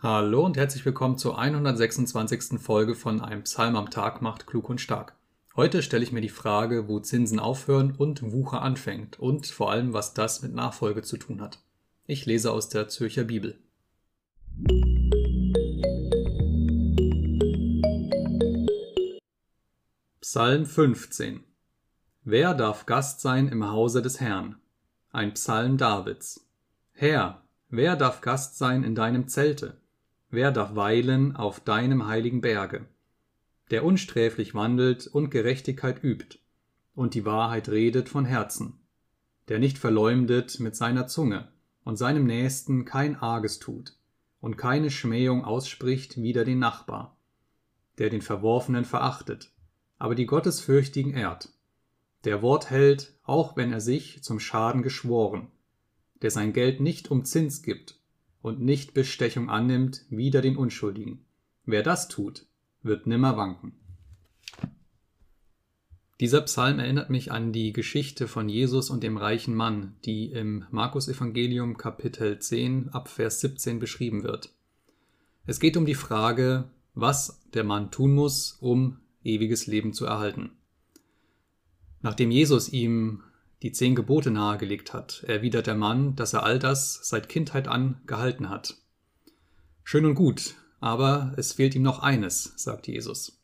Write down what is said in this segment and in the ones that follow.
Hallo und herzlich willkommen zur 126. Folge von Einem Psalm am Tag macht klug und stark. Heute stelle ich mir die Frage, wo Zinsen aufhören und Wucher anfängt und vor allem, was das mit Nachfolge zu tun hat. Ich lese aus der Zürcher Bibel. Psalm 15 Wer darf Gast sein im Hause des Herrn? Ein Psalm Davids. Herr, wer darf Gast sein in deinem Zelte? Wer darf weilen auf deinem heiligen Berge? Der unsträflich wandelt und Gerechtigkeit übt und die Wahrheit redet von Herzen, der nicht verleumdet mit seiner Zunge und seinem Nächsten kein Arges tut und keine Schmähung ausspricht wider den Nachbar, der den Verworfenen verachtet, aber die Gottesfürchtigen ehrt, der Wort hält, auch wenn er sich zum Schaden geschworen, der sein Geld nicht um Zins gibt und nicht Bestechung annimmt wider den Unschuldigen. Wer das tut, wird nimmer wanken. Dieser Psalm erinnert mich an die Geschichte von Jesus und dem reichen Mann, die im Markus-Evangelium Kapitel 10 ab Vers 17 beschrieben wird. Es geht um die Frage, was der Mann tun muss, um ewiges Leben zu erhalten. Nachdem Jesus ihm die zehn Gebote nahegelegt hat, erwidert der Mann, dass er all das seit Kindheit an gehalten hat. Schön und gut, aber es fehlt ihm noch eines, sagt Jesus.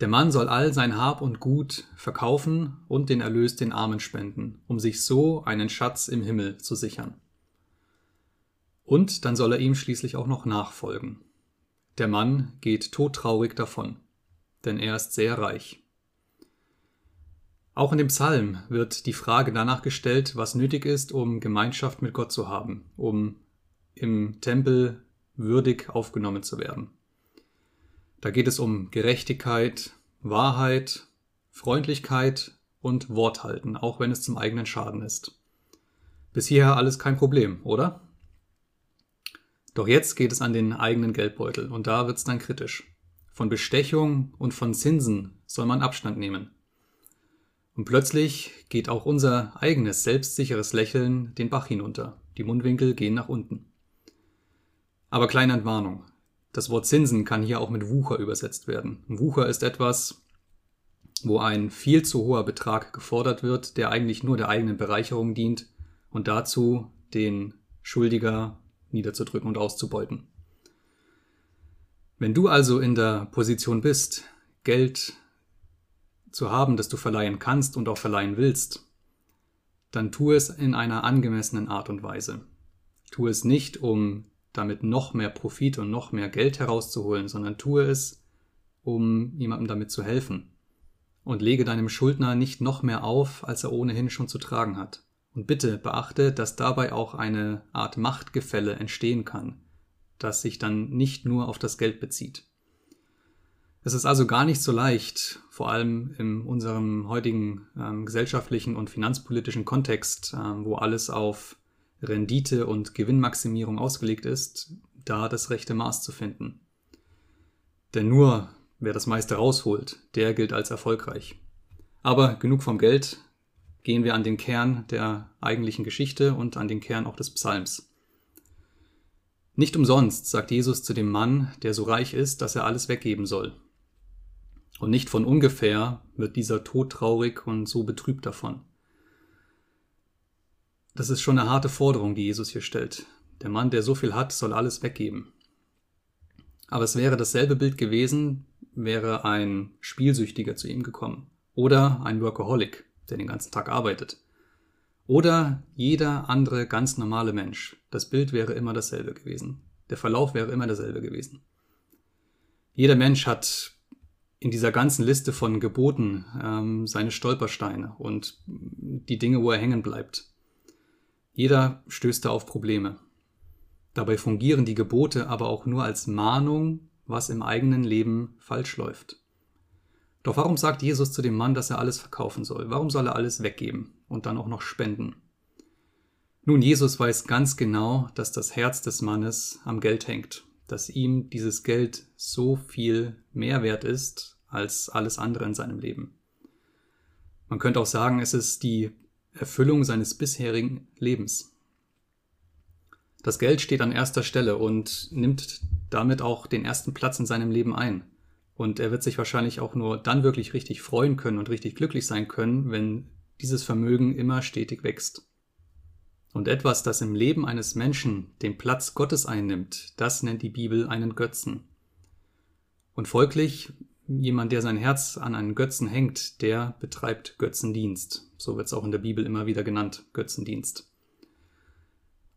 Der Mann soll all sein Hab und Gut verkaufen und den Erlös den Armen spenden, um sich so einen Schatz im Himmel zu sichern. Und dann soll er ihm schließlich auch noch nachfolgen. Der Mann geht todtraurig davon, denn er ist sehr reich. Auch in dem Psalm wird die Frage danach gestellt, was nötig ist, um Gemeinschaft mit Gott zu haben, um im Tempel würdig aufgenommen zu werden. Da geht es um Gerechtigkeit, Wahrheit, Freundlichkeit und Worthalten, auch wenn es zum eigenen Schaden ist. Bis hierher alles kein Problem, oder? Doch jetzt geht es an den eigenen Geldbeutel und da wird es dann kritisch. Von Bestechung und von Zinsen soll man Abstand nehmen. Und plötzlich geht auch unser eigenes selbstsicheres Lächeln den Bach hinunter. Die Mundwinkel gehen nach unten. Aber kleine Entwarnung. Das Wort Zinsen kann hier auch mit Wucher übersetzt werden. Wucher ist etwas, wo ein viel zu hoher Betrag gefordert wird, der eigentlich nur der eigenen Bereicherung dient und dazu, den Schuldiger niederzudrücken und auszubeuten. Wenn du also in der Position bist, Geld zu haben, das du verleihen kannst und auch verleihen willst, dann tu es in einer angemessenen Art und Weise. Tu es nicht, um damit noch mehr Profit und noch mehr Geld herauszuholen, sondern tue es, um jemandem damit zu helfen. Und lege deinem Schuldner nicht noch mehr auf, als er ohnehin schon zu tragen hat. Und bitte beachte, dass dabei auch eine Art Machtgefälle entstehen kann, das sich dann nicht nur auf das Geld bezieht. Es ist also gar nicht so leicht, vor allem in unserem heutigen ähm, gesellschaftlichen und finanzpolitischen Kontext, ähm, wo alles auf Rendite und Gewinnmaximierung ausgelegt ist, da das rechte Maß zu finden. Denn nur wer das meiste rausholt, der gilt als erfolgreich. Aber genug vom Geld, gehen wir an den Kern der eigentlichen Geschichte und an den Kern auch des Psalms. Nicht umsonst sagt Jesus zu dem Mann, der so reich ist, dass er alles weggeben soll. Und nicht von ungefähr wird dieser Tod traurig und so betrübt davon. Das ist schon eine harte Forderung, die Jesus hier stellt. Der Mann, der so viel hat, soll alles weggeben. Aber es wäre dasselbe Bild gewesen, wäre ein Spielsüchtiger zu ihm gekommen. Oder ein Workaholic, der den ganzen Tag arbeitet. Oder jeder andere ganz normale Mensch. Das Bild wäre immer dasselbe gewesen. Der Verlauf wäre immer derselbe gewesen. Jeder Mensch hat in dieser ganzen Liste von Geboten ähm, seine Stolpersteine und die Dinge, wo er hängen bleibt. Jeder stößt da auf Probleme. Dabei fungieren die Gebote aber auch nur als Mahnung, was im eigenen Leben falsch läuft. Doch warum sagt Jesus zu dem Mann, dass er alles verkaufen soll? Warum soll er alles weggeben und dann auch noch spenden? Nun, Jesus weiß ganz genau, dass das Herz des Mannes am Geld hängt, dass ihm dieses Geld so viel mehr wert ist als alles andere in seinem Leben. Man könnte auch sagen, es ist die Erfüllung seines bisherigen Lebens. Das Geld steht an erster Stelle und nimmt damit auch den ersten Platz in seinem Leben ein. Und er wird sich wahrscheinlich auch nur dann wirklich richtig freuen können und richtig glücklich sein können, wenn dieses Vermögen immer stetig wächst. Und etwas, das im Leben eines Menschen den Platz Gottes einnimmt, das nennt die Bibel einen Götzen. Und folglich, jemand, der sein Herz an einen Götzen hängt, der betreibt Götzendienst. So wird es auch in der Bibel immer wieder genannt, Götzendienst.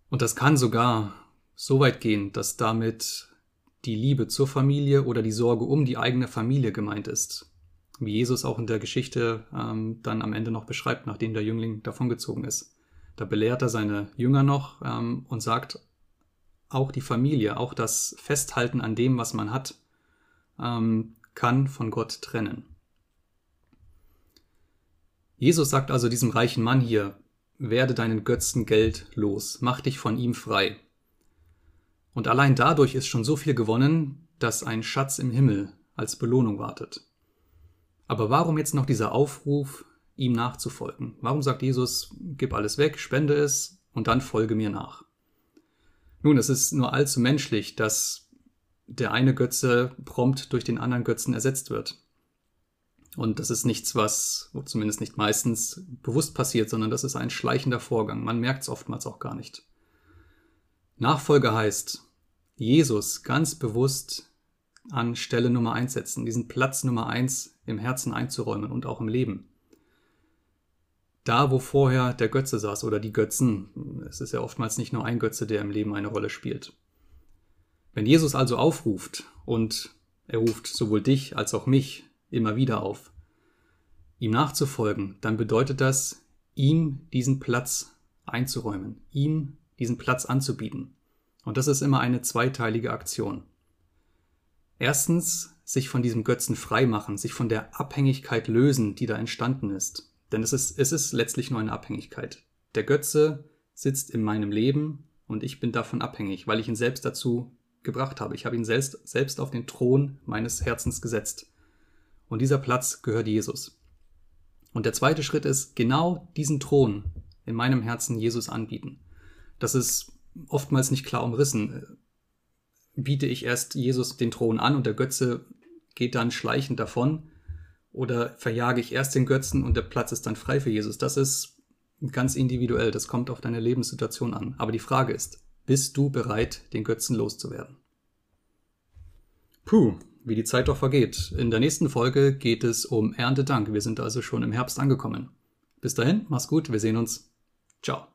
Und das kann sogar so weit gehen, dass damit die Liebe zur Familie oder die Sorge um die eigene Familie gemeint ist. Wie Jesus auch in der Geschichte ähm, dann am Ende noch beschreibt, nachdem der Jüngling davongezogen ist. Da belehrt er seine Jünger noch ähm, und sagt, auch die Familie, auch das Festhalten an dem, was man hat, ähm, kann von Gott trennen. Jesus sagt also diesem reichen Mann hier, werde deinen Götzen Geld los, mach dich von ihm frei. Und allein dadurch ist schon so viel gewonnen, dass ein Schatz im Himmel als Belohnung wartet. Aber warum jetzt noch dieser Aufruf, ihm nachzufolgen? Warum sagt Jesus, gib alles weg, spende es und dann folge mir nach? Nun, es ist nur allzu menschlich, dass der eine Götze prompt durch den anderen Götzen ersetzt wird. Und das ist nichts, was zumindest nicht meistens bewusst passiert, sondern das ist ein schleichender Vorgang. Man merkt es oftmals auch gar nicht. Nachfolge heißt, Jesus ganz bewusst an Stelle Nummer eins setzen, diesen Platz Nummer eins im Herzen einzuräumen und auch im Leben. Da, wo vorher der Götze saß oder die Götzen, es ist ja oftmals nicht nur ein Götze, der im Leben eine Rolle spielt. Wenn Jesus also aufruft und er ruft sowohl dich als auch mich immer wieder auf. Ihm nachzufolgen, dann bedeutet das, ihm diesen Platz einzuräumen, ihm diesen Platz anzubieten. Und das ist immer eine zweiteilige Aktion. Erstens, sich von diesem Götzen freimachen, sich von der Abhängigkeit lösen, die da entstanden ist. Denn es ist, es ist letztlich nur eine Abhängigkeit. Der Götze sitzt in meinem Leben und ich bin davon abhängig, weil ich ihn selbst dazu gebracht habe. Ich habe ihn selbst, selbst auf den Thron meines Herzens gesetzt. Und dieser Platz gehört Jesus. Und der zweite Schritt ist, genau diesen Thron in meinem Herzen Jesus anbieten. Das ist oftmals nicht klar umrissen. Biete ich erst Jesus den Thron an und der Götze geht dann schleichend davon? Oder verjage ich erst den Götzen und der Platz ist dann frei für Jesus? Das ist ganz individuell, das kommt auf deine Lebenssituation an. Aber die Frage ist, bist du bereit, den Götzen loszuwerden? Puh, wie die Zeit doch vergeht. In der nächsten Folge geht es um Erntedank. Wir sind also schon im Herbst angekommen. Bis dahin, mach's gut, wir sehen uns. Ciao.